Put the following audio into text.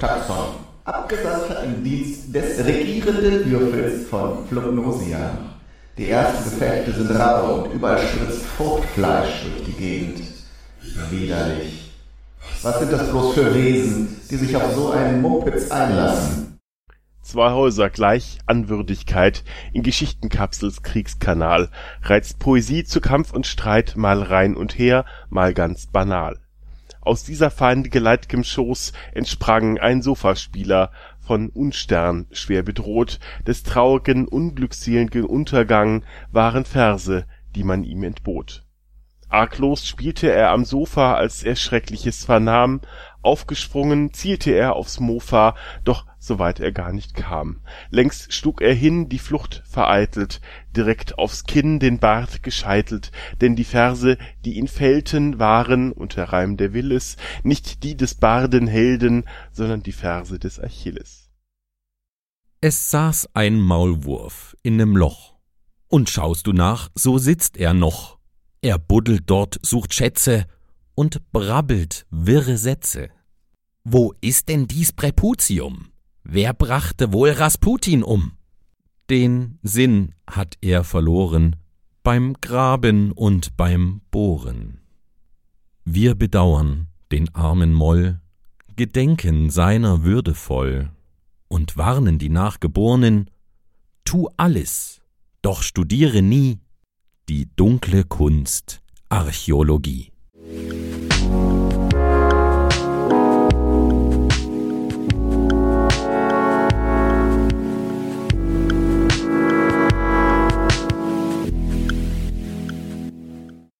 Taxon. Abgesandter im Dienst des regierenden Würfels von Flognosia. Die ersten Gefechte sind rau und überall spritzt Fruchtfleisch durch die Gegend. Widerlich. Was sind das bloß für Wesen, die sich auf so einen Mumpitz einlassen? Zwei Häuser gleich Anwürdigkeit in Geschichtenkapsels Kriegskanal reizt Poesie zu Kampf und Streit mal rein und her, mal ganz banal. Aus dieser feindgeleit'gem Schoß entsprang ein Sofaspieler, von Unstern schwer bedroht, des traurigen, unglückseligen Untergang waren Verse, die man ihm entbot. Arglos spielte er am Sofa, als er Schreckliches vernahm, aufgesprungen zielte er aufs Mofa, doch so weit er gar nicht kam. Längst schlug er hin, die Flucht vereitelt, direkt aufs Kinn den Bart gescheitelt, denn die Verse, die ihn fällten, waren, und der Reim der will es, nicht die des Barden Helden, sondern die Verse des Achilles. Es saß ein Maulwurf in nem Loch, und schaust du nach, so sitzt er noch. Er buddelt dort, sucht Schätze und brabbelt wirre Sätze. Wo ist denn dies Präputium? Wer brachte wohl Rasputin um? Den Sinn hat er verloren beim Graben und beim Bohren. Wir bedauern den armen Moll, gedenken seiner würdevoll und warnen die Nachgebornen, tu alles, doch studiere nie die dunkle Kunst Archäologie.